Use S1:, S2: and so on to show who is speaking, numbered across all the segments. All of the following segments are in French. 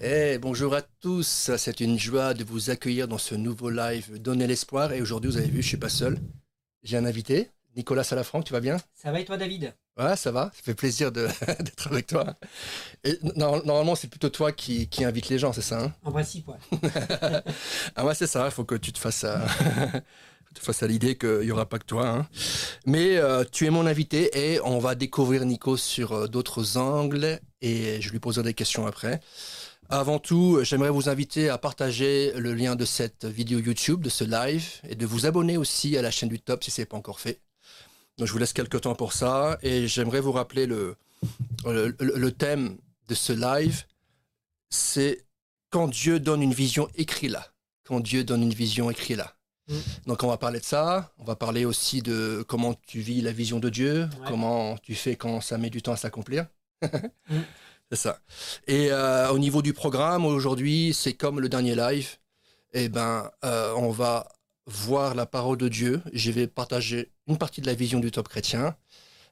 S1: Eh, bonjour à tous, c'est une joie de vous accueillir dans ce nouveau live Donner l'espoir. Et aujourd'hui, vous avez vu, je ne suis pas seul. J'ai un invité, Nicolas Salafranc, tu vas bien?
S2: Ça va et toi, David?
S1: Ouais, ça va, ça fait plaisir d'être avec toi. Et normalement, c'est plutôt toi qui, qui invite les gens, c'est ça hein?
S2: En principe, ouais.
S1: ah ouais, c'est ça, il faut que tu te fasses à, face à l'idée qu'il n'y aura pas que toi. Hein. Mais euh, tu es mon invité et on va découvrir Nico sur euh, d'autres angles et je lui poserai des questions après. Avant tout, j'aimerais vous inviter à partager le lien de cette vidéo YouTube, de ce live, et de vous abonner aussi à la chaîne du Top si ce n'est pas encore fait. Donc je vous laisse quelques temps pour ça, et j'aimerais vous rappeler le, le, thème de ce live, c'est quand Dieu donne une vision, écris-la. Quand Dieu donne une vision, écris-la. Mm. Donc on va parler de ça, on va parler aussi de comment tu vis la vision de Dieu, comment tu fais quand ça met du temps à s'accomplir. Mm. C'est ça. Et euh, au niveau du programme, aujourd'hui, c'est comme le dernier live. Eh ben, euh, on va voir la parole de Dieu. Je vais partager une partie de la vision du top chrétien.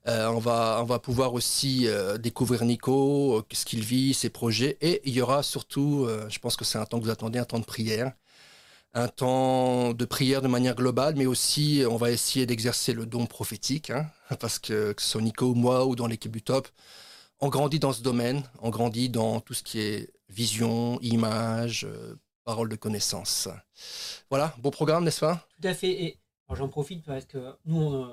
S1: Euh, on, va, on va pouvoir aussi découvrir Nico, ce qu'il vit, ses projets. Et il y aura surtout, je pense que c'est un temps que vous attendez, un temps de prière. Un temps de prière de manière globale, mais aussi on va essayer d'exercer le don prophétique, hein, parce que, que ce soit Nico ou moi ou dans l'équipe du top, on grandit dans ce domaine, on grandit dans tout ce qui est vision, image, euh, parole de connaissance. Voilà, beau programme, n'est-ce pas?
S2: Tout à fait. Et j'en profite parce que nous, on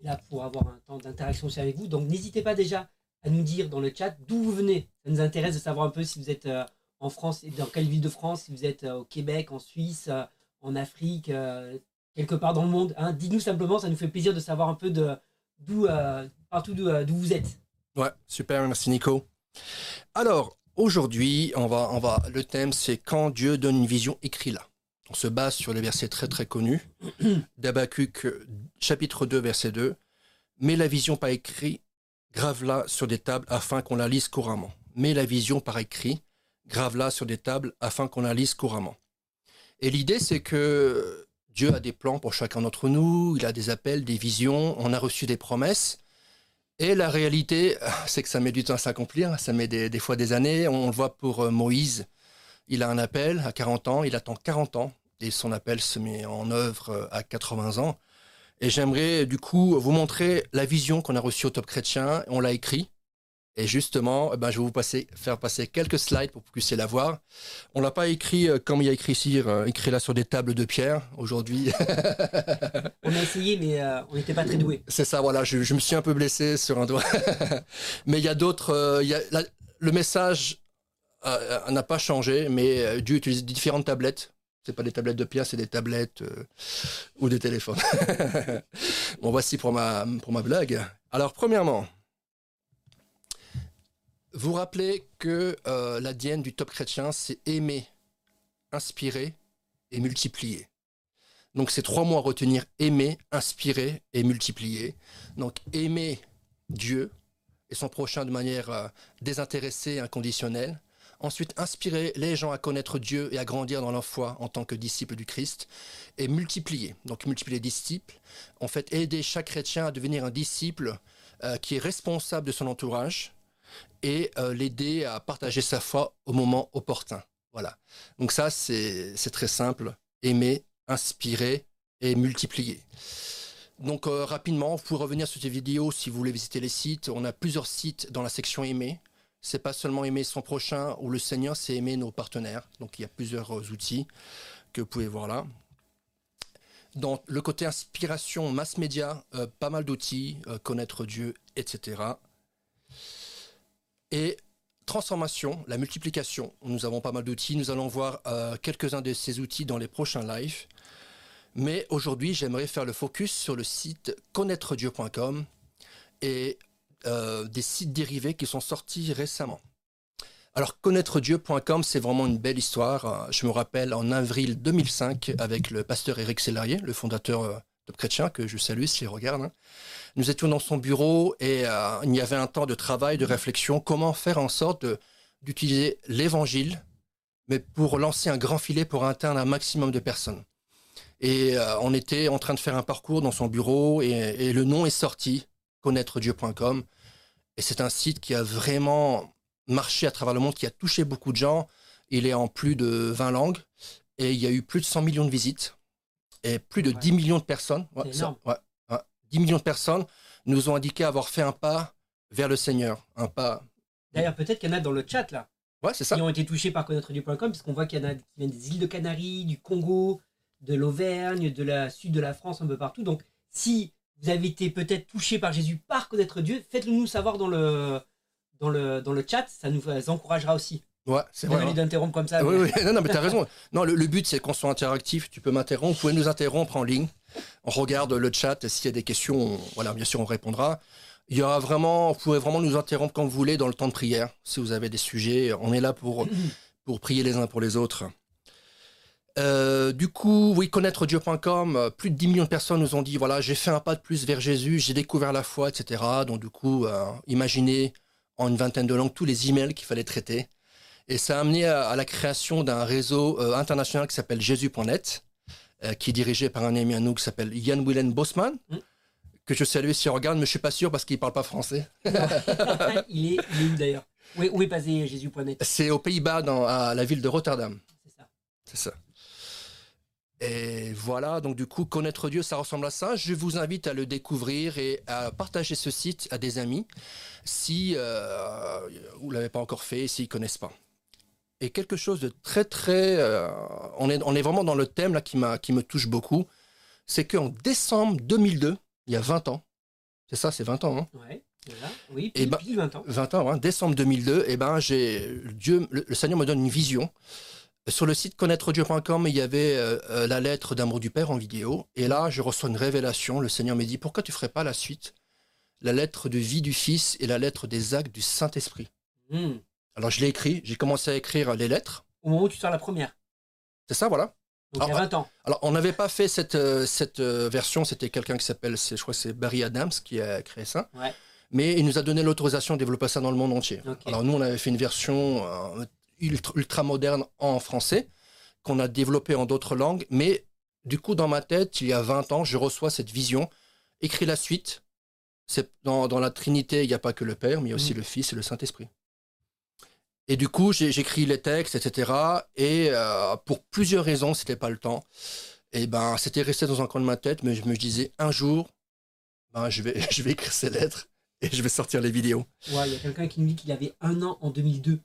S2: est là pour avoir un temps d'interaction aussi avec vous. Donc n'hésitez pas déjà à nous dire dans le chat d'où vous venez. Ça nous intéresse de savoir un peu si vous êtes euh, en France et dans quelle ville de France, si vous êtes euh, au Québec, en Suisse, en Afrique, quelque part dans le monde. Hein. Dites-nous simplement, ça nous fait plaisir de savoir un peu d'où partout d'où vous êtes.
S1: Ouais, super, merci Nico. Alors, aujourd'hui, on va, on va, le thème, c'est quand Dieu donne une vision, écrit-la. On se base sur les versets très très connus d'Abacuc, chapitre 2, verset 2. Mets la vision par écrit, grave-la sur des tables afin qu'on la lise couramment. Mets la vision par écrit, grave-la sur des tables afin qu'on la lise couramment. Et l'idée, c'est que Dieu a des plans pour chacun d'entre nous, il a des appels, des visions, on a reçu des promesses. Et la réalité, c'est que ça met du temps à s'accomplir, ça met des, fois des années. On le voit pour euh, Moïse, il a un appel à 40 ans, il attend 40 ans, et son appel se met en œuvre euh, à 80 ans. Et j'aimerais du coup vous montrer la vision qu'on a reçue au Top Chrétien, on l'a écrit, et justement, eh ben, je vais vous passer, faire passer quelques slides pour que vous puissiez la voir. On l'a pas écrit euh, comme il y a écrit ici, euh, écrit là sur des tables de pierre aujourd'hui.
S2: on a essayé, mais euh, on n'était pas très doué.
S1: C'est ça, voilà. Je, me suis un peu blessé sur un doigt. mais il y a d'autres. le message n'a pas changé, mais Dieu utilise différentes tablettes. C'est pas des tablettes de pierre, c'est des tablettes ou des téléphones. bon, voici pour ma, pour ma blague. Alors, premièrement, vous rappelez que euh, l'ADN du top chrétien, c'est aimer, inspirer et multiplier. Donc c'est trois mots à retenir, aimer, inspirer et multiplier. Donc aimer Dieu et son prochain de manière euh, désintéressée et inconditionnelle. Ensuite, inspirer les gens à connaître Dieu et à grandir dans leur foi en tant que disciples du Christ. Et multiplier. Donc multiplier disciples. En fait, aider chaque chrétien à devenir un disciple euh, qui est responsable de son entourage, et euh, l'aider à partager sa foi au moment opportun. Voilà. Donc ça, c'est très simple. Aimer, inspirer et multiplier. Donc euh, rapidement, vous pouvez revenir sur ces vidéos si vous voulez visiter les sites. On a plusieurs sites dans la section aimer. C'est pas seulement aimer son prochain ou le Seigneur, c'est aimer nos partenaires. Donc il y a plusieurs euh, outils que vous pouvez voir là. Dans le côté inspiration, mass média, pas mal d'outils, connaître Dieu, etc. Et transformation, la multiplication, nous avons pas mal d'outils. Nous allons voir euh, quelques-uns de ces outils dans les prochains lives. Mais aujourd'hui, j'aimerais faire le focus sur le site connaîtredieu.com et euh, des sites dérivés qui sont sortis récemment. Alors, connaîtredieu.com, c'est vraiment une belle histoire. Je me rappelle en avril 2005 avec le pasteur Eric Sellarier, le fondateur euh, Chrétien, que je salue s'il regarde. Hein. Nous étions dans son bureau et euh, il y avait un temps de travail, de réflexion, comment faire en sorte d'utiliser l'évangile, mais pour lancer un grand filet pour atteindre un maximum de personnes? Et euh, on était en train de faire un parcours dans son bureau et, le nom est sorti, connaîtredieu.com. Et c'est un site qui a vraiment marché à travers le monde, qui a touché beaucoup de gens. Il est en plus de 20 langues et il y a eu plus de 100 millions de visites et plus de
S2: Ouais.
S1: 10 millions de personnes. ouais,
S2: C'est
S1: ça-
S2: énorme.
S1: ouais, ouais. 10 millions de personnes nous ont indiqué avoir fait un pas vers le Seigneur. Un pas.
S2: D'ailleurs, peut-être qu'il y en a dans le chat là,
S1: Ouais, c'est ça.
S2: qui ont été touchés par connaître-dieu.com, parce qu'on voit qu'il y en a qui viennent des îles de Canaries, du Congo, de l'Auvergne, de la sud de la France, un peu partout. Donc, si vous avez été peut-être touché par Jésus par connaître Dieu, faites-le nous savoir dans le, dans le, dans le chat, ça nous encouragera aussi.
S1: Ouais, c'est vrai. Hein.
S2: d'interrompre comme ça.
S1: Ah
S2: mais-
S1: oui, oui, non, non, mais t'as raison. Non, le, le but, c'est qu'on soit interactif. Tu peux m'interrompre, vous pouvez nous interrompre en ligne. On regarde le chat. et S'il y a des questions, on- voilà, bien sûr, on répondra. Il y aura vraiment, vous pouvez vraiment nous interrompre quand vous voulez dans le temps de prière. Si vous avez des sujets, on est là pour, pour prier les uns pour les autres. Euh, du coup, oui, connaître Dieu.com, plus de 10 millions de personnes nous ont dit voilà, j'ai fait un pas de plus vers Jésus, j'ai découvert la foi, etc. Donc, du coup, euh, imaginez en une vingtaine de langues tous les emails qu'il fallait traiter. Et ça a amené à, à la création d'un réseau euh, international qui s'appelle Jésus.net, euh, qui est dirigé par un ami à nous qui s'appelle Jan Willem Bosman,
S2: Mm.
S1: que je salue s'il regarde, mais je suis pas sûr parce qu'il parle pas français.
S2: il, est, il est où d'ailleurs? Où est, où est basé Jésus.net
S1: C'est aux Pays-Bas, dans- à la ville de Rotterdam.
S2: C'est ça.
S1: C'est ça. Et voilà, donc du coup, connaître Dieu, ça ressemble à ça. Je vous invite à le découvrir et à partager ce site à des amis si euh, vous ne l'avez pas encore fait, s'ils ne connaissent pas. Et quelque chose de très, très... euh, on, est, on est vraiment dans le thème là, qui, m'a- qui me touche beaucoup. C'est qu'en décembre 2002, il y a 20 ans, c'est ça, c'est 20 ans, hein
S2: Ouais, voilà. Oui,
S1: Eh
S2: pile,
S1: ben-
S2: pile 20 ans.
S1: 20 ans, hein, décembre 2002, et ben j'ai Dieu, le, le Seigneur me donne une vision. Sur le site connaîtredieu.com, il y avait euh, euh, la lettre d'amour du Père en vidéo, et là je reçois une révélation. Le Seigneur me dit pourquoi tu ferais pas la suite, la lettre de vie du Fils et la lettre des actes du Saint Esprit. Alors je l'ai écrit, j'ai commencé à écrire les lettres.
S2: Au moment où tu sors la première.
S1: C'est ça, voilà.
S2: Donc il y a
S1: Ah,
S2: 20 ans.
S1: Alors on n'avait pas fait cette euh, cette euh, version, c'était quelqu'un qui s'appelle, je crois que c'est Barry Adams qui a créé ça.
S2: Ouais.
S1: mais il nous a donné l'autorisation de développer ça dans le monde entier. Alors nous, on avait fait une version euh, ultra, ultra moderne en français, qu'on a développée en d'autres langues, mais du coup, dans ma tête, il y a 20 ans, je reçois cette vision, écrit la suite. C'est dans, dans la Trinité, il n'y a pas que le Père, mais il y a aussi
S2: Mhm.
S1: le Fils et le Saint-Esprit. Et du coup, j'écris les textes, etc. Et euh, pour plusieurs raisons, c'était pas le temps. Et ben, c'était resté dans un coin de ma tête, mais je me disais un jour, ben, je vais, je vais écrire ces lettres et je vais sortir les vidéos.
S2: Ouais, il y a quelqu'un qui nous dit qu'il avait un an en 2002.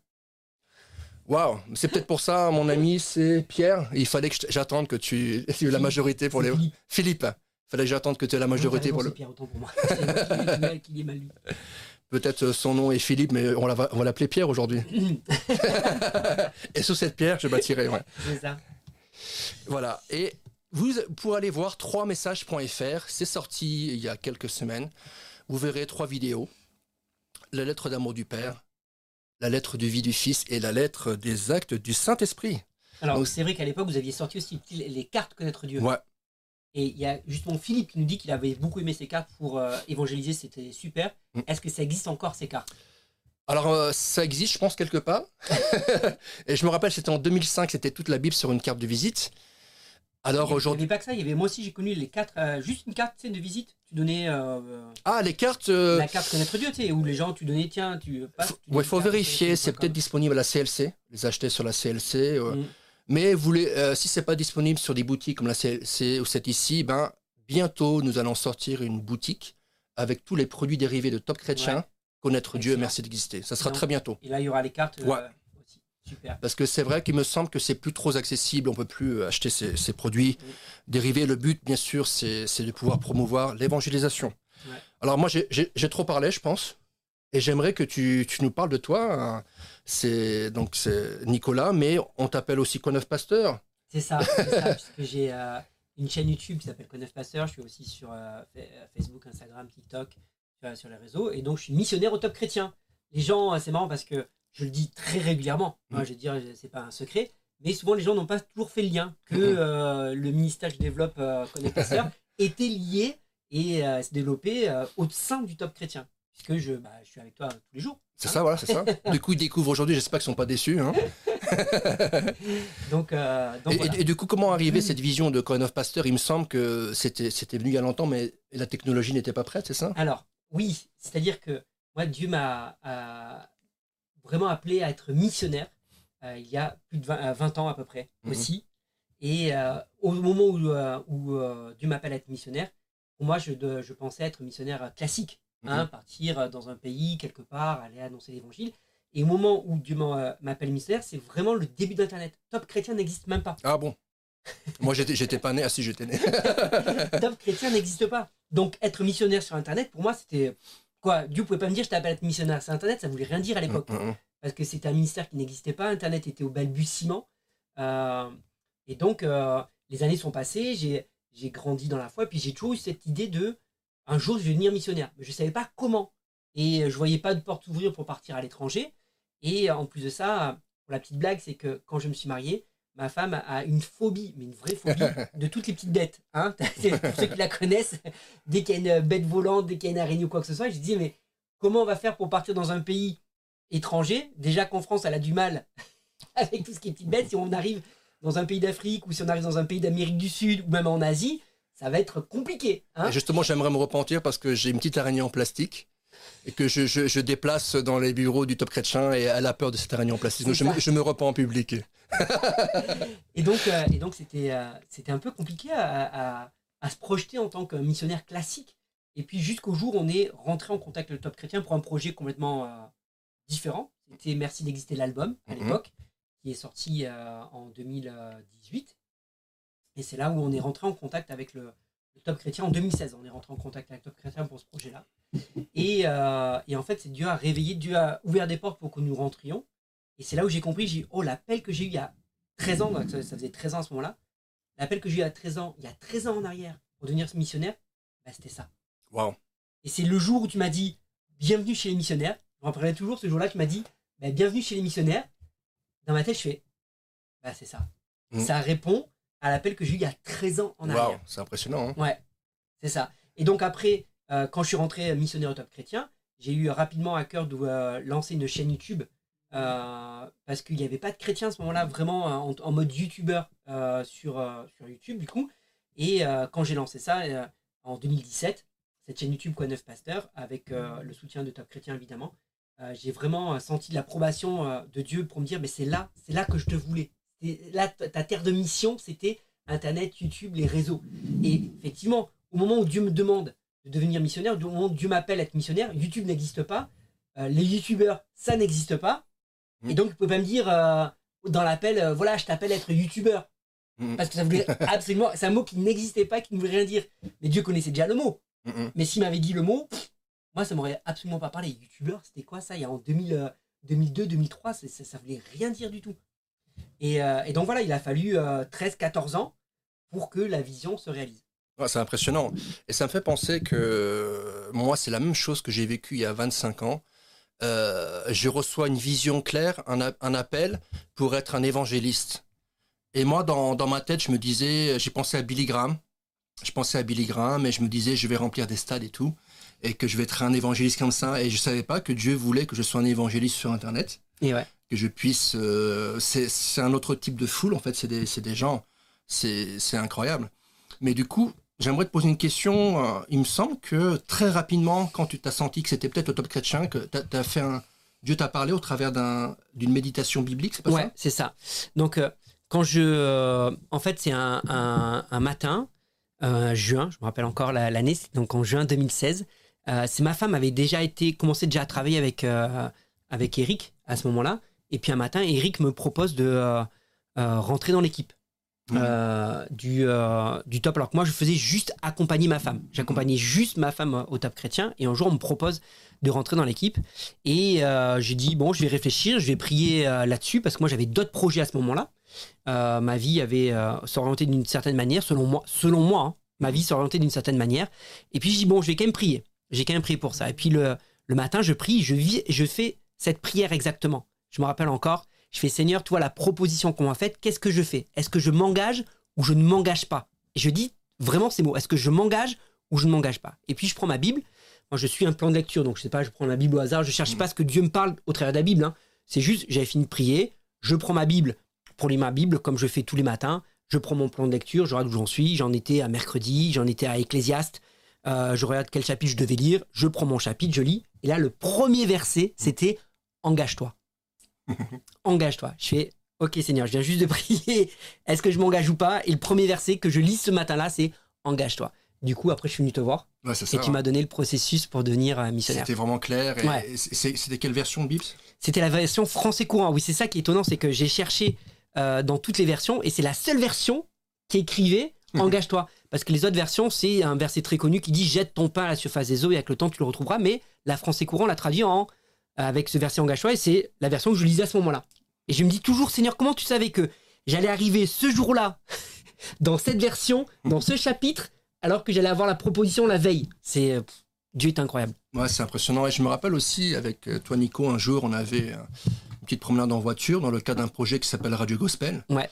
S1: Waouh, c'est peut-être pour ça, mon ami, c'est Pierre. Il fallait que j'attende que tu aies la majorité pour les.
S2: Philippe.
S1: Philippe, il fallait que j'attende que tu aies la majorité
S2: Non,
S1: pour le.
S2: Pierre, autant pour moi. C'est qui qui l'ai mal lu.
S1: Peut-être euh, son nom est Philippe, mais on, va- on va l'appeler Pierre aujourd'hui. Et sous cette pierre, je bâtirai. Ouais.
S2: C'est ça.
S1: Voilà. Et vous pour aller voir 3messages.fr, c'est sorti il y a quelques semaines. Vous verrez trois vidéos la lettre d'amour du Père, la lettre de vie du Fils et la lettre des actes du Saint-Esprit.
S2: Alors, c'est vrai qu'à l'époque, vous aviez sorti aussi les cartes Connaître Dieu.
S1: Ouais.
S2: Et il y a justement Philippe qui nous dit qu'il avait beaucoup aimé ces cartes pour euh, évangéliser, c'était super.
S1: Mm.
S2: Est-ce que ça existe encore ces cartes?
S1: Alors, euh, ça existe, je pense, quelque part. et je me rappelle, c'était en 2005, c'était toute la Bible sur une carte de visite. Alors
S2: Il n'y
S1: aujourd'hui.
S2: avait pas que ça, il y avait moi aussi, j'ai connu les quatre, euh, juste une carte de visite. Tu donnais euh,
S1: Ah, les cartes.
S2: la carte Connaître Dieu, tu sais, où les gens, tu donnais, tiens, tu passes. tu
S1: ouais,
S2: une
S1: faut vérifier, c'est peut-être disponible à la CLC. Les acheter sur la CLC.
S2: Mm.
S1: Mais vous les, euh, si c'est pas disponible sur des boutiques comme la CLC ou cette ici, ben bientôt nous allons sortir une boutique avec tous les produits dérivés de Top Chrétien.
S2: Ouais.
S1: Connaître Dieu, merci d'exister. Ça sera
S2: Donc,
S1: très bientôt.
S2: Et là, il y aura les cartes euh,
S1: Ouais.
S2: aussi. Super.
S1: Parce que c'est vrai qu'il me semble que c'est plus trop accessible, on peut plus euh, acheter ces, ces produits
S2: Oui.
S1: dérivés. Le but, bien sûr, c'est c'est de pouvoir promouvoir l'évangélisation.
S2: Ouais.
S1: Alors moi, j'ai- trop parlé, je pense, et j'aimerais que tu, tu nous parles de toi. hein. C'est donc c'est Nicolas, mais on t'appelle aussi Coneuf Pasteur.
S2: C'est ça, c'est ça, puisque j'ai euh, une chaîne YouTube qui s'appelle Conneuf Pasteur. Je suis aussi sur euh, Fa- Facebook, Instagram, TikTok, sur, sur les réseaux. Et donc, je suis missionnaire au top chrétien. Les gens, euh, c'est marrant parce que je le dis très régulièrement. Moi,
S1: Mhm.
S2: je veux dire, c'est pas un secret. Mais souvent, les gens n'ont pas toujours fait le lien que euh, le ministère que je développe, euh, Conneuf Pasteur, était lié et euh, s'est développé euh, au sein du top chrétien. Puisque je, bah, je suis avec toi tous les jours.
S1: C'est ça, voilà, c'est ça. du coup, ils découvrent aujourd'hui, j'espère qu'ils sont pas déçus. hein.
S2: Donc, euh, donc
S1: Et,
S2: voilà.
S1: et- et du coup, comment arriver cette vision de Coneuf Pasteur? Il me semble que c'était c'était venu il y a longtemps, mais la technologie n'était pas prête, c'est ça?
S2: Alors, oui, c'est-à-dire que moi, Dieu m'a vraiment appelé à être missionnaire il y a plus de 20, ans à peu près
S1: Mhm.
S2: aussi. Et au moment où, où Dieu m'appelle à être missionnaire, pour moi, je, de- je pensais être missionnaire classique, hein, partir dans un pays quelque part, aller annoncer l'évangile. Et au moment où Dieu m'en- m'appelle missionnaire, c'est vraiment le début d'Internet. Top chrétien n'existe même pas.
S1: Ah bon Moi, j'étais, j'étais pas né. Ah si, j'étais né.
S2: Top chrétien n'existe pas. Donc être missionnaire sur Internet, pour moi, c'était quoi Dieu pouvait pas me dire je t'appelle être missionnaire sur Internet, ça voulait rien dire à l'époque.
S1: Mm, mm,
S2: parce que c'était un ministère qui n'existait pas, Internet était au balbutiement. Euh, et donc, euh, les années sont passées, j'ai, j'ai grandi dans la foi, puis j'ai toujours eu cette idée de, un jour, je vais devenir missionnaire. Mais je ne savais pas comment. Et euh, je voyais pas de porte ouvrir pour partir à l'étranger. Et euh, en plus de ça, pour la petite blague, c'est que quand je me suis marié, ma femme a une phobie, mais une vraie phobie, de toutes les petites bêtes. Hein pour ceux qui la connaissent, dès qu'il y a une bête volante, dès qu'il y a une araignée ou quoi que ce soit, je dis, mais comment on va faire pour partir dans un pays étranger? Déjà qu'en France, elle a du mal avec tout ce qui est petites bêtes. Si on arrive dans un pays d'Afrique ou si on arrive dans un pays d'Amérique du Sud ou même en Asie, ça va être compliqué. hein.
S1: Justement, j'aimerais me repentir parce que j'ai une petite araignée en plastique et que je, je- je déplace dans les bureaux du Top Chrétien et elle a peur de cette araignée en plastique. Donc, je, me-
S2: ça.
S1: je me repens en public.
S2: Et donc, euh, et donc c'était, euh, c'était un peu compliqué à, à- à se projeter en tant que missionnaire classique. Et puis jusqu'au jour où on est rentré en contact avec le Top Chrétien pour un projet complètement euh, différent. C'était Merci d'exister l'album à
S1: Mhm.
S2: l'époque, qui est sorti en 2018. Et c'est là où on est rentré en contact avec le, le Top Chrétien en 2016. On est rentré en contact avec le Top Chrétien pour ce projet-là. Et, euh, et en fait, c'est Dieu a réveillé, Dieu a ouvert des portes pour que nous rentrions. Et c'est là où j'ai compris, j'ai dit, oh, l'appel que j'ai eu il y a 13 ans, ça, ça faisait 13 ans à ce moment-là, l'appel que j'ai eu il y a 13 ans, il y a 13 ans en arrière, pour devenir missionnaire, bah, c'était ça.
S1: Waouh.
S2: Et c'est le jour où tu m'as dit, bienvenue chez les missionnaires. Je me rappellerai toujours ce jour-là, tu m'as dit, bah, bienvenue chez les missionnaires. Dans ma tête, je fais, bah, c'est ça.
S1: Mhm.
S2: Ça répond à l'appel que j'ai eu il y a 13 ans en
S1: Waouh,
S2: arrière.
S1: c'est impressionnant. hein.
S2: Ouais, c'est ça. Et donc après, euh, quand je suis rentré missionnaire au Top Chrétien, j'ai eu rapidement à cœur de euh, lancer une chaîne YouTube euh, parce qu'il n'y avait pas de chrétiens à ce moment-là vraiment en, en mode YouTuber euh, sur, sur YouTube du coup. Et quand j'ai lancé ça en 2017, cette chaîne YouTube Quoi Neuf Pasteur, avec le soutien de Top Chrétien évidemment, j'ai vraiment senti l'approbation de Dieu pour me dire mais c'est là, c'est là que je te voulais. Là ta terre de mission, c'était Internet, YouTube, les réseaux. Et effectivement, au moment où Dieu me demande de devenir missionnaire, au moment où Dieu m'appelle à être missionnaire, YouTube n'existe pas, euh, les YouTubeurs, ça n'existe pas.
S1: Mm.
S2: Et donc, il ne pouvait pas me dire euh, dans l'appel, euh, voilà, je t'appelle à être YouTubeur.
S1: Mm.
S2: Parce que ça voulait absolument. C'est un mot qui n'existait pas, qui ne voulait rien dire. Mais Dieu connaissait déjà le mot.
S1: Mm, mm.
S2: Mais s'il m'avait dit le mot, pff, moi, ça m'aurait absolument pas parlé. YouTubeur, c'était quoi ça Il y a en 2000, euh, 2002, 2003, c'est- ça, ça voulait rien dire du tout. Et, euh, et donc voilà, il a fallu 13-14 ans pour que la vision se réalise.
S1: Ouais, c'est impressionnant. Et ça me fait penser que euh, moi, c'est la même chose que j'ai vécu il y a 25 ans. Euh, je reçois une vision claire, un, appel pour être un évangéliste. Et moi, dans, dans ma tête, je me disais, j'ai pensé à Billy Graham. Je pensais à Billy Graham et je me disais, je vais remplir des stades et tout. Et que je vais être un évangéliste comme ça. Et je savais pas que Dieu voulait que je sois un évangéliste sur Internet.
S2: Et ouais.
S1: Que je puisse. euh, c'est un autre type de foule, en fait, c'est des, gens. C'est incroyable. Mais du coup, j'aimerais te poser une question. euh, il me semble que très rapidement, quand tu t'as senti que c'était peut-être le top chrétien, que tu as, fait un. Dieu t'a parlé au travers d'un- d'une méditation biblique, c'est pas
S2: Ouais, c'est ça. Donc, euh, quand je. euh, en fait, c'est un, un- un matin, euh, juin, je me rappelle encore la- l'année, donc en juin 2016. Euh, c'est ma femme avait déjà été, commencé déjà à travailler avec, euh, avec Eric à ce moment-là. Et puis un matin, Eric me propose de euh, euh, rentrer dans l'équipe.
S1: Mhm.
S2: euh, du, du top. Alors que moi je faisais juste accompagner ma femme. J'accompagnais juste ma femme au top chrétien. Et un jour on me propose de rentrer dans l'équipe. Et j'ai dit bon je vais réfléchir je vais prier là-dessus parce que moi j'avais d'autres projets à ce moment-là. Ma vie avait s'orienté d'une certaine manière selon moi selon moi hein, ma vie s'orientait d'une certaine manière. Et puis je dis bon je vais quand même prier. J'ai quand même prié pour ça. Et puis le, le matin je prie je vis je fais cette prière exactement je me rappelle encore je fais Seigneur, toi, la proposition qu'on m'a faite, qu'est-ce que je fais? Est-ce que je m'engage ou je ne m'engage pas? Et je dis vraiment ces mots. Est-ce que je m'engage ou je ne m'engage pas? Et puis je prends ma Bible. Moi, je suis un plan de lecture, donc je sais pas, je prends la Bible au hasard. Je cherche pas ce que Dieu me parle au travers de la Bible. hein. C'est juste, j'avais fini de prier. Je prends ma Bible pour lire ma Bible comme je fais tous les matins. Je prends mon plan de lecture, je regarde où j'en suis. J'en étais à mercredi, j'en étais à Ecclésiaste. Euh, je regarde quel chapitre je devais lire. Je prends mon chapitre, je lis. Et là, le premier verset, c'était Engage-toi. engage-toi. Je fais, ok Seigneur, je viens juste de prier. Est-ce que je m'engage ou pas? Et le premier verset que je lis ce matin-là, c'est engage-toi. Du coup, après, je suis venu te voir.
S1: Ouais,
S2: Et tu m'as donné le processus pour devenir euh, missionnaire.
S1: C'était vraiment clair. Et
S2: Ouais.
S1: C'était quelle version de Bible
S2: C'était la version français courant. Oui, c'est ça qui est étonnant, c'est que j'ai cherché euh, dans toutes les versions et c'est la seule version qui écrivait engage-toi. Parce que les autres versions, c'est un verset très connu qui dit jette ton pain à la surface des eaux et avec le temps tu le retrouveras. Mais la français courant l'a traduit en avec ce verset engage-toi et c'est la version que je lisais à ce moment-là. Et je me dis toujours, Seigneur, comment tu savais que j'allais arriver ce jour-là dans cette version, dans ce chapitre, alors que j'allais avoir la proposition la veille? C'est euh, Dieu est incroyable.
S1: Ouais, c'est impressionnant. Et je me rappelle aussi, avec euh, toi, Nico, un jour, on avait euh, une petite promenade en voiture dans le cadre d'un projet qui s'appelle Radio Gospel.
S2: Ouais.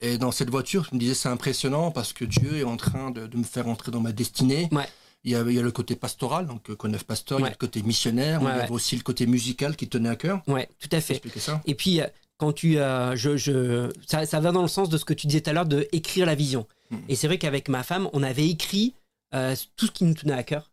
S1: Et dans cette voiture, je me disais, c'est impressionnant parce que Dieu est en train de, de me faire entrer dans ma destinée.
S2: Ouais.
S1: Il y, a, il y a le côté pastoral, donc euh, Conneuf Pasteur, il y a le côté missionnaire,
S2: Ouais,
S1: il y avait aussi le côté musical qui tenait à cœur.
S2: Ouais, tout à fait.
S1: Ça.
S2: Et puis, euh, quand tu. euh, je, je, ça, ça va dans le sens de ce que tu disais tout à l'heure, de écrire la vision.
S1: Mhm.
S2: Et c'est vrai qu'avec ma femme, on avait écrit euh, tout ce qui nous tenait à cœur.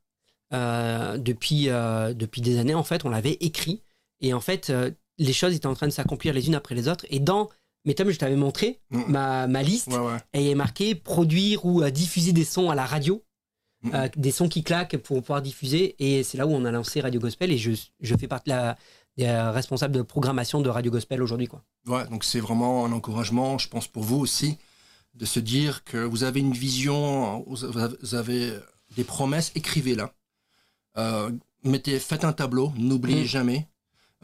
S2: Euh, depuis, euh, depuis des années, en fait, on l'avait écrit. Et en fait, euh, les choses étaient en train de s'accomplir les unes après les autres. Et dans mes tomes, je t'avais montré
S1: Mhm.
S2: ma, ma liste.
S1: Ouais, ouais.
S2: Et il est marqué produire ou euh, diffuser des sons à la radio. Euh, des sons qui claquent pour pouvoir diffuser. Et c'est là où on a lancé Radio Gospel. Et je, je fais partie de la, des euh, responsables de programmation de Radio Gospel aujourd'hui. quoi.
S1: Ouais, donc c'est vraiment un encouragement, je pense, pour vous aussi, de se dire que vous avez une vision, vous avez- des promesses, écrivez-la. Euh, mettez, faites un tableau, n'oubliez
S2: Mm.
S1: jamais.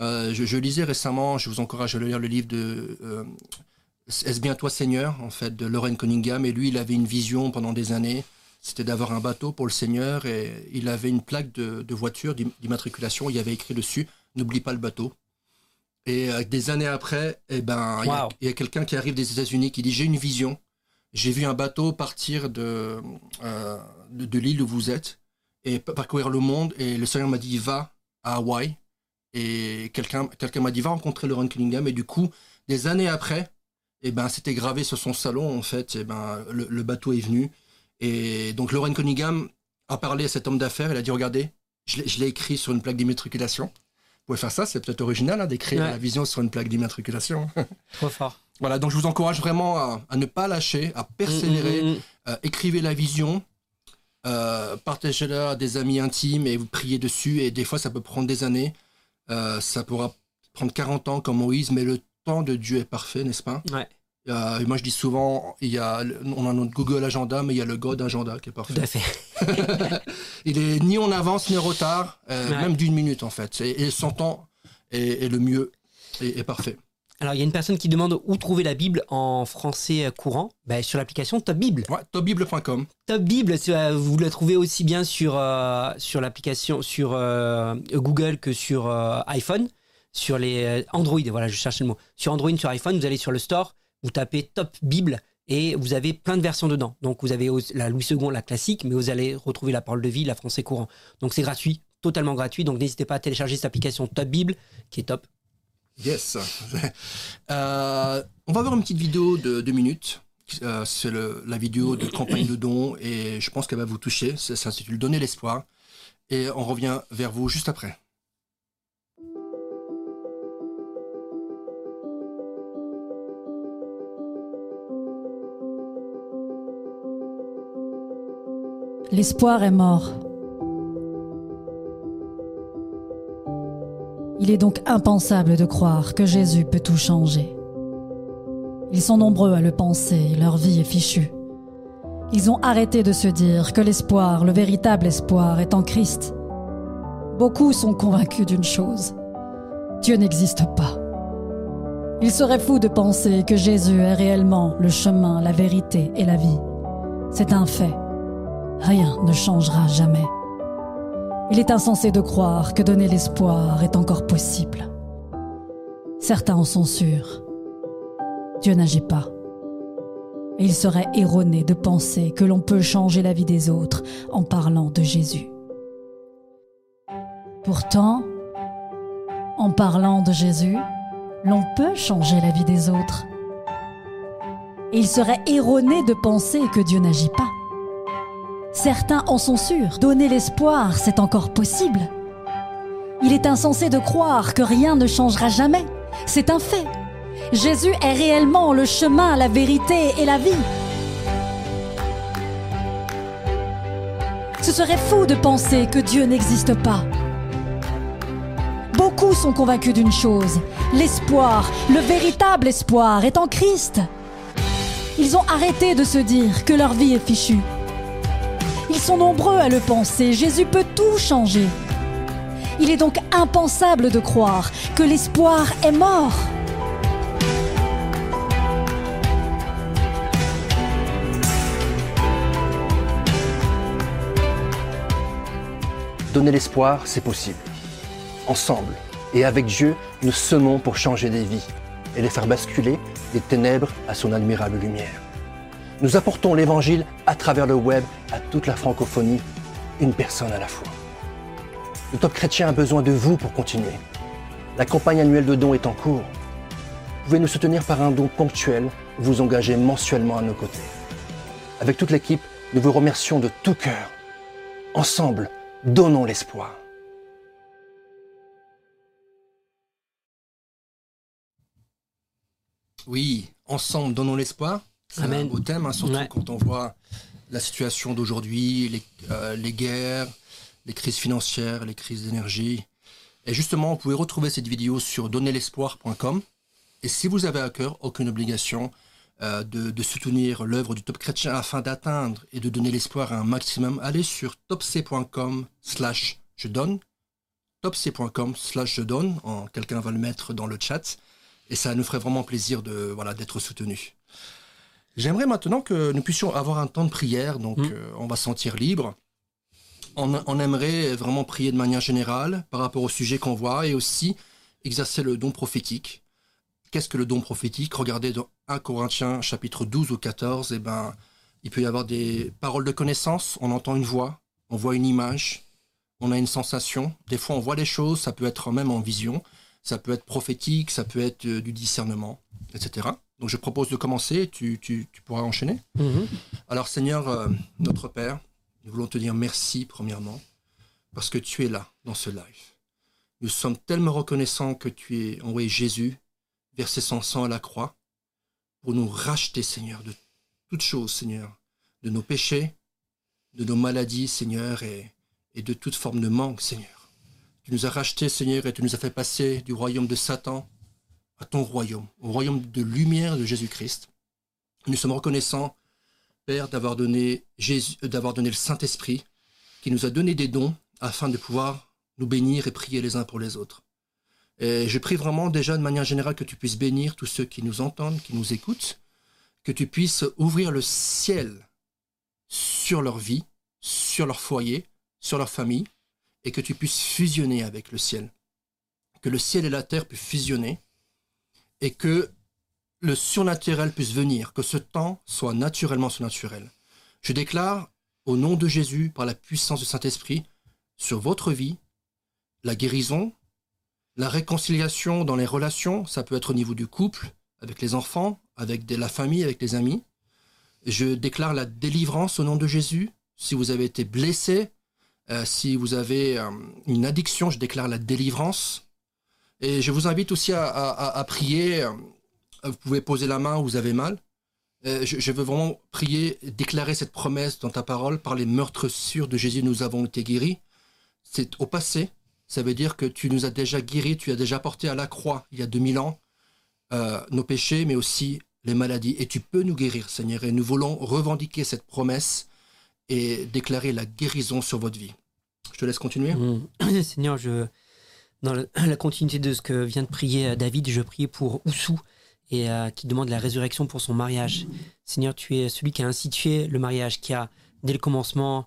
S1: Euh, je, je lisais récemment, je vous encourage à lire le livre de euh, Est-ce bien toi Seigneur, en fait, de Lauren Cunningham, et lui, il avait une vision pendant des années, c'était d'avoir un bateau pour le Seigneur, et il avait une plaque de, de voiture d'im- d'immatriculation, il y avait écrit dessus, n'oublie pas le bateau. Et euh, des années après, eh ben, il y a-
S2: Wow.
S1: il y a, quelqu'un qui arrive des États-Unis qui dit J'ai une vision. J'ai vu un bateau partir de, euh, de, de l'île où vous êtes et pa- parcourir le monde. Et le Seigneur m'a dit Va à Hawaï. Et quelqu'un quelqu'un m'a dit Va rencontrer Lauren Cunningham. Et du coup, des années après, eh ben, c'était gravé sur son salon. En fait, eh ben, le, le bateau est venu. Et donc, Lauren Cunningham a parlé à cet homme d'affaires. Elle a dit Regardez, je l'ai- écrit sur une plaque d'immatriculation. Vous pouvez faire ça, c'est peut-être original hein, d'écrire
S2: Ouais.
S1: la vision sur une plaque d'immatriculation.
S2: Trop fort.
S1: Voilà, donc je vous encourage vraiment à, à ne pas lâcher, à persévérer.
S2: Mm, mm, mm.
S1: Euh, écrivez la vision, euh, partagez-la à des amis intimes et vous priez dessus. Et des fois, ça peut prendre des années. Euh, ça pourra prendre 40 ans comme Moïse, mais le temps de Dieu est parfait, n'est-ce pas?
S2: Ouais,
S1: Euh, Moi, je dis souvent, il y a, on a notre Google Agenda, mais il y a le God Agenda qui est parfait.
S2: tout à fait.
S1: Il est ni en avance ni en retard, euh,
S2: Ouais.
S1: même d'une minute en fait. Et, et son temps est, est le mieux et est parfait.
S2: Alors, il y a une personne qui demande où trouver la Bible en français euh, courant. Ben, sur l'application Top Bible.
S1: Ouais, topbible.com.
S2: Top Bible, euh, vous la trouvez aussi bien sur, euh, sur l'application sur euh, Google que sur euh, iPhone, sur les Android. Voilà, je cherchais le mot. Sur Android, sur iPhone, vous allez sur le store, vous tapez Top Bible et vous avez plein de versions dedans. Donc, vous avez la Louis II, la classique, mais vous allez retrouver la parole de vie, la français courant. Donc, c'est gratuit, totalement gratuit. Donc, n'hésitez pas à télécharger cette application Top Bible qui est top.
S1: Yes. Euh, on va voir une petite vidéo de deux minutes. Euh, c'est la vidéo de campagne de dons et je pense qu'elle va vous toucher. Ça s'intitule Donner l'espoir. Et on revient vers vous juste après.
S3: L'espoir est mort. Il est donc impensable de croire que Jésus peut tout changer. Ils sont nombreux à le penser, leur vie est fichue. Ils ont arrêté de se dire que l'espoir, le véritable espoir, est en Christ. Beaucoup sont convaincus d'une chose. Dieu n'existe pas. Il serait fou de penser que Jésus est réellement le chemin, la vérité et la vie. C'est un fait. Rien ne changera jamais. Il est insensé de croire que donner l'espoir est encore possible. Certains en sont sûrs. Dieu n'agit pas. Et il serait erroné de penser que l'on peut changer la vie des autres en parlant de Jésus. Pourtant, en parlant de Jésus, l'on peut changer la vie des autres. Et il serait erroné de penser que Dieu n'agit pas. Certains en sont sûrs. Donner l'espoir, c'est encore possible. Il est insensé de croire que rien ne changera jamais. C'est un fait. Jésus est réellement le chemin, la vérité et la vie. Ce serait fou de penser que Dieu n'existe pas. Beaucoup sont convaincus d'une chose, l'espoir, le véritable espoir est en Christ. Ils ont arrêté de se dire que leur vie est fichue. Ils sont nombreux à le penser, Jésus peut tout changer. Il est donc impensable de croire que l'espoir est mort.
S1: Donner l'espoir, c'est possible. Ensemble et avec Dieu, nous semons pour changer des vies et les faire basculer des ténèbres à son admirable lumière. Nous apportons l'Évangile à travers le web à toute la francophonie, une personne à la fois. Le Top Chrétien a besoin de vous pour continuer. La campagne annuelle de dons est en cours. Vous pouvez nous soutenir par un don ponctuel, vous engager mensuellement à nos côtés. Avec toute l'équipe, nous vous remercions de tout cœur. Ensemble, donnons l'espoir. Oui, ensemble, donnons l'espoir. C'est un beau thème, hein, surtout quand on voit la situation d'aujourd'hui, les, euh, les, guerres, les crises financières, les crises d'énergie. Et justement, vous pouvez retrouver cette vidéo sur donnerlespoir.com. Et si vous avez à cœur, aucune obligation euh, de, de, soutenir l'œuvre du Top Chrétien afin d'atteindre et de donner l'espoir à un maximum, allez sur topc.com slash je donne. topc.com slash je donne. Quelqu'un va le mettre dans le chat. Et ça nous ferait vraiment plaisir de voilà d'être soutenu. J'aimerais maintenant que nous puissions avoir un temps de prière, donc mm. euh, on va se sentir libre. On, aimerait vraiment prier de manière générale par rapport au sujet qu'on voit et aussi exercer le don prophétique. Qu'est-ce que le don prophétique? Regardez dans 1 Corinthiens chapitre 12 ou 14, eh ben, il peut y avoir des paroles de connaissance, on entend une voix, on voit une image, on a une sensation, des fois on voit les choses, ça peut être même en vision, ça peut être prophétique, ça peut être euh, du discernement, etc. Donc je propose de commencer, tu, tu, pourras enchaîner. Mhm. Alors Seigneur, euh, notre Père, nous voulons te dire merci premièrement, parce que tu es là dans ce live. Nous sommes tellement reconnaissants que tu es envoyé Jésus, versé son sang à la croix, pour nous racheter, Seigneur, de toutes choses, Seigneur, de nos péchés, de nos maladies, Seigneur, et, et de toute forme de manque, Seigneur. Tu nous as rachetés, Seigneur, et tu nous as fait passer du royaume de Satan à ton royaume, au royaume de lumière de Jésus-Christ. Nous sommes reconnaissants, Père, d'avoir donné, Jésus, euh, d'avoir donné le Saint-Esprit, qui nous a donné des dons afin de pouvoir nous bénir et prier les uns pour les autres. Et je prie vraiment déjà de manière générale que tu puisses bénir tous ceux qui nous entendent, qui nous écoutent, que tu puisses ouvrir le ciel sur leur vie, sur leur foyer, sur leur famille, et que tu puisses fusionner avec le ciel. Que le ciel et la terre puissent fusionner et que le surnaturel puisse venir, que ce temps soit naturellement surnaturel. Je déclare, au nom de Jésus, par la puissance du Saint-Esprit, sur votre vie, la guérison, la réconciliation dans les relations, ça peut être au niveau du couple, avec les enfants, avec la famille, avec les amis. Je déclare la délivrance au nom de Jésus. Si vous avez été blessé, euh, si vous avez euh, une addiction, je déclare la délivrance. Et je vous invite aussi à, prier. Euh, vous pouvez poser la main où vous avez mal. Je, veux vraiment prier, déclarer cette promesse dans ta parole. Par les meurtres sûrs de Jésus, nous avons été guéris. C'est au passé. Ça veut dire que tu nous as déjà guéris, tu as déjà porté à la croix il y a 2000 ans nos péchés, mais aussi les maladies. Et tu peux nous guérir, Seigneur. Et nous voulons revendiquer cette promesse et déclarer la guérison sur votre vie. Je te laisse continuer.
S2: Mmh. Seigneur, je, dans la continuité de ce que vient de prier euh, David, je prie pour Oussou et euh, qui demande la résurrection pour son mariage. Seigneur, tu es celui qui a institué le mariage, qui a, dès le commencement,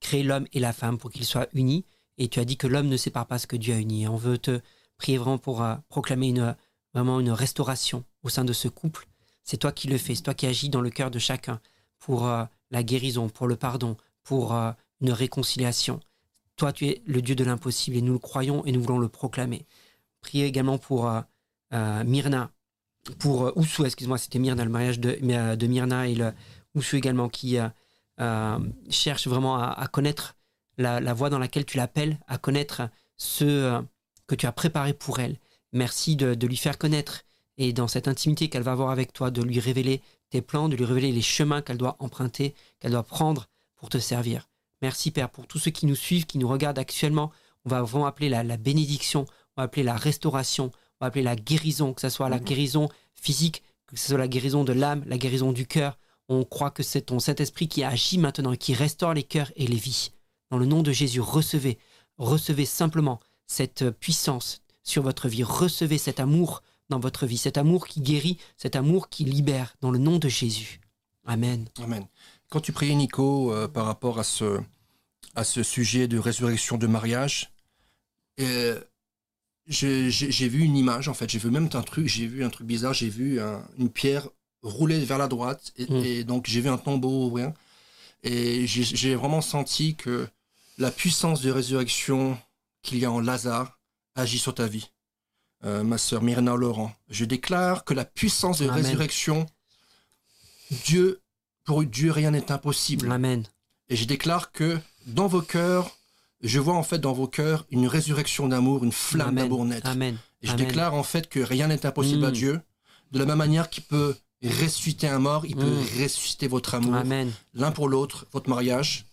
S2: créé l'homme et la femme pour qu'ils soient unis. Et tu as dit que l'homme ne sépare pas ce que Dieu a uni. on veut te prier vraiment pour euh, proclamer une, vraiment une restauration au sein de ce couple. C'est toi qui le fais, c'est toi qui agis dans le cœur de chacun pour la guérison, pour le pardon, pour euh, une réconciliation. Toi, tu es le Dieu de l'impossible et nous le croyons et nous voulons le proclamer. Priez également pour euh, euh, Myrna, pour Oussou, excuse-moi, c'était Myrna, le mariage de, de Myrna et le également qui cherche vraiment à, connaître la, voie dans laquelle tu l'appelles, à connaître ce que tu as préparé pour elle. Merci de lui faire connaître et dans cette intimité qu'elle va avoir avec toi, de lui révéler tes plans, de lui révéler les chemins qu'elle doit emprunter, qu'elle doit prendre pour te servir. Merci Père pour tous ceux qui nous suivent, qui nous regardent actuellement. On va vraiment appeler la, la bénédiction, on va appeler la restauration, on va appeler la guérison, que ce soit la guérison physique, que ce soit la guérison de l'âme, la guérison du cœur. On croit que c'est ton Saint-Esprit qui agit maintenant et qui restaure les cœurs et les vies. Dans le nom de Jésus, recevez, recevez simplement cette puissance sur votre vie, recevez cet amour dans votre vie, cet amour qui guérit, cet amour qui libère, dans le nom de Jésus. Amen.
S1: Amen. Quand tu priais, Nico, euh, par rapport à ce, à ce sujet de résurrection de mariage, euh, j'ai vu une image, en fait, j'ai vu même un truc, j'ai vu un truc bizarre, j'ai vu un- une pierre rouler vers la droite, et,
S2: Mm.
S1: et donc j'ai vu un tombeau ouvrir, et j'ai j'ai vraiment senti que la puissance de résurrection qu'il y a en Lazare agit sur ta vie. Euh, ma sœur Myrna Laurent, je déclare que la puissance de
S2: Amen.
S1: résurrection, Dieu, pour Dieu, rien n'est impossible.
S2: Amen.
S1: Et je déclare que dans vos cœurs, je vois en fait dans vos cœurs une résurrection d'amour, une flamme d'amour naître.
S2: Amen.
S1: Et je
S2: Amen.
S1: déclare en fait que rien n'est impossible à
S2: Mm.
S1: Dieu. De la même manière qu'il peut ressusciter un mort, il peut
S2: Mm.
S1: ressusciter votre amour, l'un pour l'autre, votre mariage.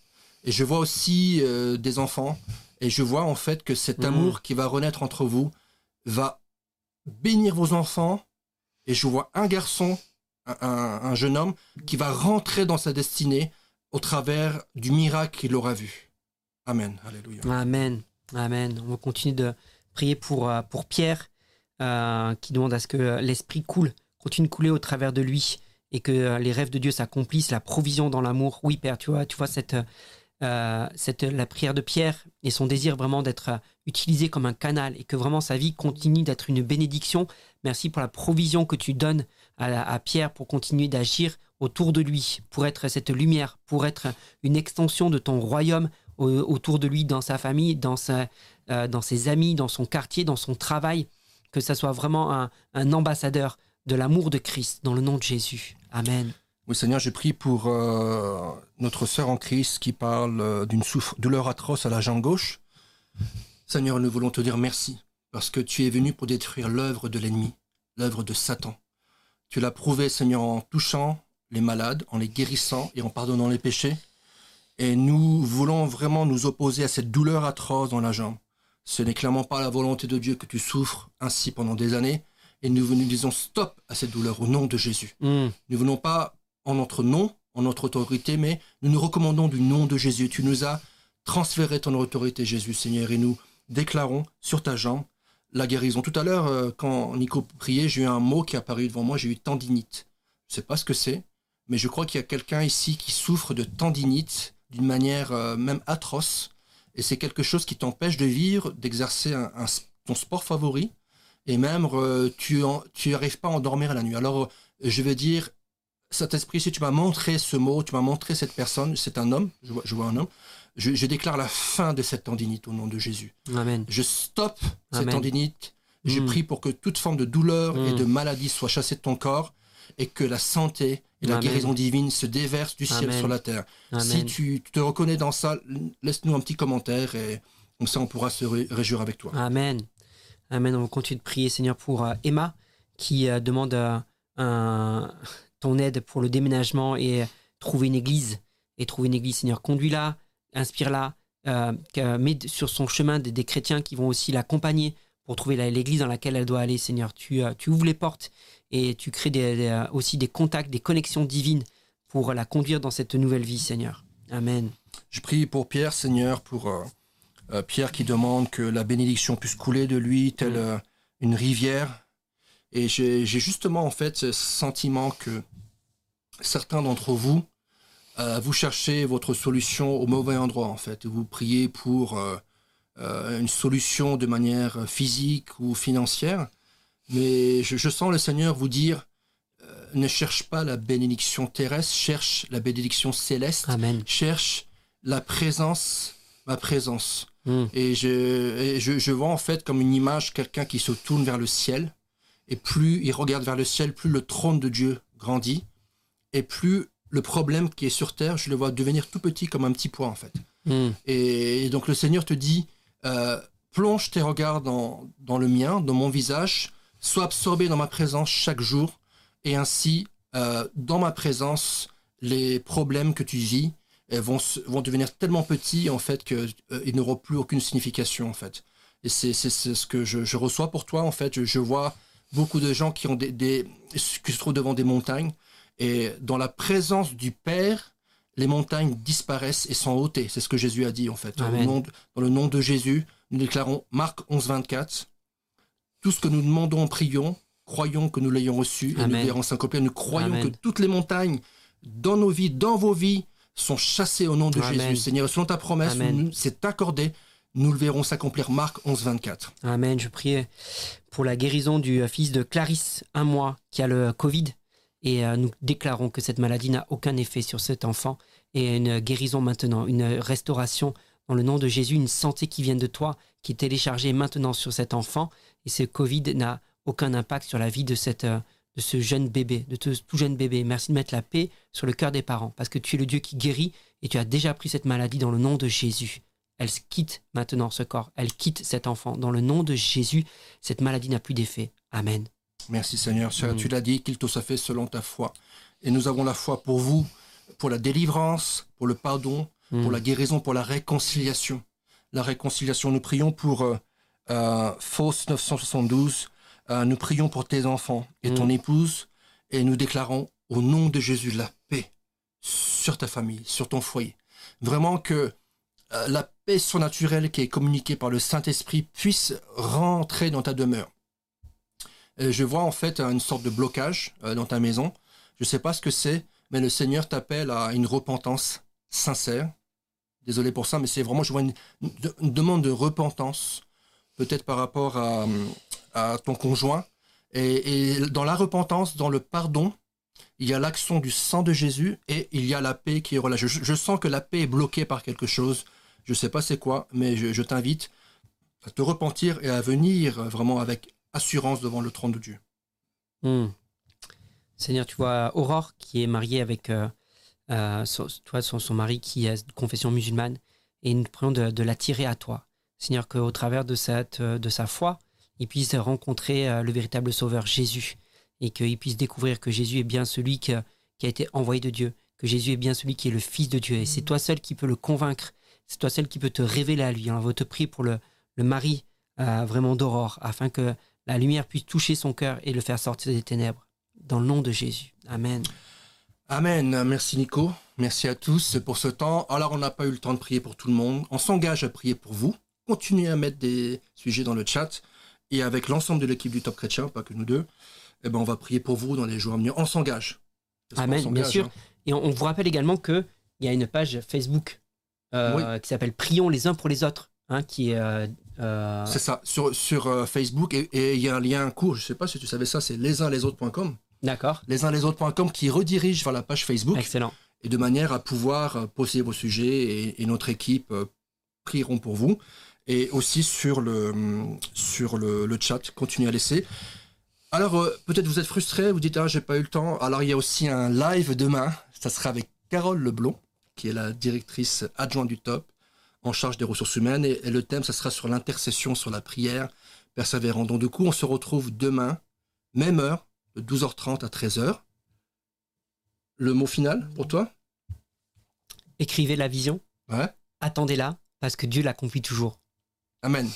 S1: Et je vois aussi euh, des enfants. Et je vois en fait que cet
S2: Mm.
S1: amour qui va renaître entre vous va bénir vos enfants. Et je vois un garçon, un, un- un jeune homme, qui va rentrer dans sa destinée au travers du miracle qu'il aura vu. Amen. Alléluia.
S2: Amen. Amen. On va continuer de prier pour, euh, Pierre, euh, qui demande à ce que l'Esprit coule, continue de couler au travers de lui et que euh, les rêves de Dieu s'accomplissent, la provision dans l'amour. Oui, Père, tu vois, tu vois cette, la prière de Pierre et son désir vraiment d'être utilisé comme un canal et que vraiment sa vie continue d'être une bénédiction. Merci pour la provision que tu donnes à Pierre pour continuer d'agir autour de lui, pour être cette lumière, pour être une extension de ton royaume au- autour de lui, dans sa famille, dans, sa, euh, dans ses amis, dans son quartier, dans son travail, que ça soit vraiment un, un ambassadeur de l'amour de Christ, dans le nom de Jésus. Amen.
S1: Oui, Seigneur, je prie pour euh, notre sœur en Christ qui parle euh, d'une douleur atroce à la jambe gauche. Seigneur, nous voulons te dire merci parce que tu es venu pour détruire l'œuvre de l'ennemi, l'œuvre de Satan. Tu l'as prouvé, Seigneur, en touchant les malades, en les guérissant et en pardonnant les péchés. Et nous voulons vraiment nous opposer à cette douleur atroce dans la jambe. Ce n'est clairement pas la volonté de Dieu que tu souffres ainsi pendant des années. Et nous, nous disons stop à cette douleur au nom de Jésus.
S2: Mm.
S1: Nous venons pas en notre nom, en notre autorité, mais nous nous recommandons du nom de Jésus. Tu nous as transféré ton autorité, Jésus, Seigneur, et nous déclarons sur ta jambe la guérison. Tout à l'heure, euh, quand Nico priait, j'ai eu un mot qui est apparu devant moi, j'ai eu tendinite. Je ne sais pas ce que c'est, mais je crois qu'il y a quelqu'un ici qui souffre de tendinite d'une manière euh, même atroce, et c'est quelque chose qui t'empêche de vivre, d'exercer un- un- ton sport favori, et même euh, tu en- tu n'arrives pas à endormir la nuit. Alors, euh, je vais dire, Saint-Esprit, si tu m'as montré ce mot, tu m'as montré cette personne, c'est un homme, je vois, je vois un homme, je, je déclare la fin de cette tendinite au nom de Jésus.
S2: Amen.
S1: Je stoppe cette tendinite. Je
S2: Mm.
S1: prie pour que toute forme de douleur et
S2: Mm.
S1: de maladie soit chassée de ton corps et que la santé et la
S2: Amen.
S1: guérison divine se déversent du ciel
S2: Amen.
S1: sur la terre.
S2: Amen.
S1: Si tu te reconnais dans ça, laisse-nous un petit commentaire et comme ça on pourra se ré- réjouir avec toi.
S2: Amen. Amen. On va continuer de prier, Seigneur, pour euh, Emma, qui euh, demande euh, un- ton aide pour le déménagement et trouver une église. Et trouver une église, Seigneur, conduis-la, inspire-la, mets sur son chemin des, des chrétiens qui vont aussi l'accompagner pour trouver l'église dans laquelle elle doit aller, Seigneur. Tu, euh, tu ouvres les portes et tu crées des- des, euh, aussi des contacts, des connexions divines pour la conduire dans cette nouvelle vie, Seigneur. Amen.
S1: Je prie pour Pierre, Seigneur, pour euh, Pierre qui demande que la bénédiction puisse couler de lui, telle
S2: Mm.
S1: euh, une rivière. Et j'ai justement en fait ce sentiment que certains d'entre vous, euh, vous cherchez votre solution au mauvais endroit en fait. Vous priez pour une solution de manière physique ou financière. Mais je, je sens le Seigneur vous dire, euh, ne cherche pas la bénédiction terrestre, cherche la bénédiction céleste
S2: Amen.
S1: cherche la présence, ma présence.
S2: Mm.
S1: Et, je, et je, je vois en fait comme une image quelqu'un qui se tourne vers le ciel. Et plus il regarde vers le ciel, plus le trône de Dieu grandit. Et plus le problème qui est sur terre, je le vois devenir tout petit comme un petit pois en fait.
S2: Mm.
S1: Et, donc le Seigneur te dit, euh, plonge tes regards dans, dans le mien, dans mon visage, sois absorbé dans ma présence chaque jour, et ainsi, euh, dans ma présence, les problèmes que tu vis euh, vont, vont devenir tellement petits en fait qu'ils n'auront plus aucune signification en fait. Et c'est ce que je, je reçois pour toi en fait. Je, je vois beaucoup de gens qui ont des, des qui se trouvent devant des montagnes et dans la présence du Père, les montagnes disparaissent et sont ôtées. C'est ce que Jésus a dit en fait. Au
S2: Amen.
S1: nom de- dans le nom de Jésus, nous déclarons Marc 11, 24. Tout ce que nous demandons, prions, croyons que nous l'ayons reçu et nous verrons s'accomplir. Nous croyons
S2: Amen.
S1: que toutes les montagnes dans nos vies, dans vos vies, sont chassées au nom de
S2: Amen.
S1: Jésus. Seigneur, selon ta promesse, c'est accordé. Nous le verrons s'accomplir. Marc 11, 24.
S2: Amen. Je priais pour la guérison du euh, fils de Clarisse, un mois, qui a le Covid. Et euh, nous déclarons que cette maladie n'a aucun effet sur cet enfant. Et une guérison maintenant, une restauration dans le nom de Jésus, une santé qui vient de toi, qui est téléchargée maintenant sur cet enfant. Et ce Covid n'a aucun impact sur la vie de, cette, euh, de ce jeune bébé, de tout jeune bébé. Merci de mettre la paix sur le cœur des parents, parce que tu es le Dieu qui guérit et tu as déjà pris cette maladie dans le nom de Jésus. Elle quitte maintenant ce corps, elle quitte cet enfant. Dans le nom de Jésus, cette maladie n'a plus d'effet. Amen.
S1: Merci Seigneur.
S2: Mm.
S1: tu l'as dit, qu'il te soit fait selon ta foi. Et nous avons la foi pour vous, pour la délivrance, pour le pardon, pour
S2: Mm.
S1: la guérison, pour la réconciliation. La réconciliation, nous prions pour euh, euh, Fausse 972, euh, nous prions pour tes enfants et ton
S2: Mm.
S1: épouse, et nous déclarons au nom de Jésus la paix sur ta famille, sur ton foyer. Vraiment que euh, la paix surnaturelle qui est communiquée par le Saint-Esprit puisse rentrer dans ta demeure. Euh, je vois en fait une sorte de blocage euh, dans ta maison. Je ne sais pas ce que c'est, mais le Seigneur t'appelle à une repentance sincère. Désolé pour ça, mais c'est vraiment, je vois une, demande de repentance, peut-être par rapport à, ton conjoint. Et, dans la repentance, dans le pardon, il y a l'action du sang de Jésus et il y a la paix qui est relâchée. Je, sens que la paix est bloquée par quelque chose. Je ne sais pas c'est quoi, mais je t'invite à te repentir et à venir vraiment avec assurance devant le trône de Dieu.
S2: Mm. Seigneur, tu vois Aurore qui est mariée avec euh, euh, son, toi, son, son mari qui est de confession musulmane et nous te prions de, de l'attirer à toi. Seigneur, qu'au travers de, cette, euh, de sa foi, il puisse rencontrer euh, le véritable Sauveur Jésus et qu'il puisse découvrir que Jésus est bien celui que- qui a été envoyé de Dieu, que Jésus est bien celui qui est le Fils de Dieu et c'est toi seul qui peux le convaincre, c'est toi seul qui peut te révéler à lui. On veut te prier pour le, le mari euh, vraiment d'Aurore afin que la lumière puisse toucher son cœur et le faire sortir des ténèbres. Dans le nom de Jésus. Amen.
S1: Amen. Merci Nico. Merci à tous pour ce temps. Alors, on n'a pas eu le temps de prier pour tout le monde. On s'engage à prier pour vous. Continuez à mettre des sujets dans le chat. Et avec l'ensemble de l'équipe du Top Chrétien, pas que nous deux, eh ben, on va prier pour vous dans les jours à venir. On s'engage.
S2: Amen, bien sûr.
S1: hein.
S2: Et on, on vous rappelle également qu'il y a une page Facebook euh, qui s'appelle Prions les uns pour les autres, hein, qui est. euh, euh,
S1: C'est ça, sur, sur euh, Facebook. Et il y a un lien court, je sais pas si tu savais ça, c'est lesunslesortres.com.
S2: D'accord.
S1: Lesunslesortres.com qui redirige vers la page Facebook.
S2: Excellent.
S1: et de manière à pouvoir poser vos sujets et, et notre équipe prieront pour vous. Et aussi sur le, hum, sur le, le chat, continuez à laisser. Alors, peut-être vous êtes frustré, vous dites, ah, j'ai pas eu le temps. Alors, il y a aussi un live demain. Ça sera avec Carole Leblond, qui est la directrice adjointe du top, en charge des ressources humaines. Et, et le thème, ça sera sur l'intercession, sur la prière, persévérant. Donc, du coup, on se retrouve demain, même heure, de 12h30 à 13h. Le mot final pour toi?
S2: Écrivez la vision,
S1: Ouais.
S2: attendez-la, parce que Dieu l'accomplit toujours.
S1: Amen.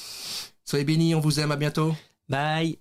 S1: Soyez bénis, on vous aime, à bientôt.
S2: Bye.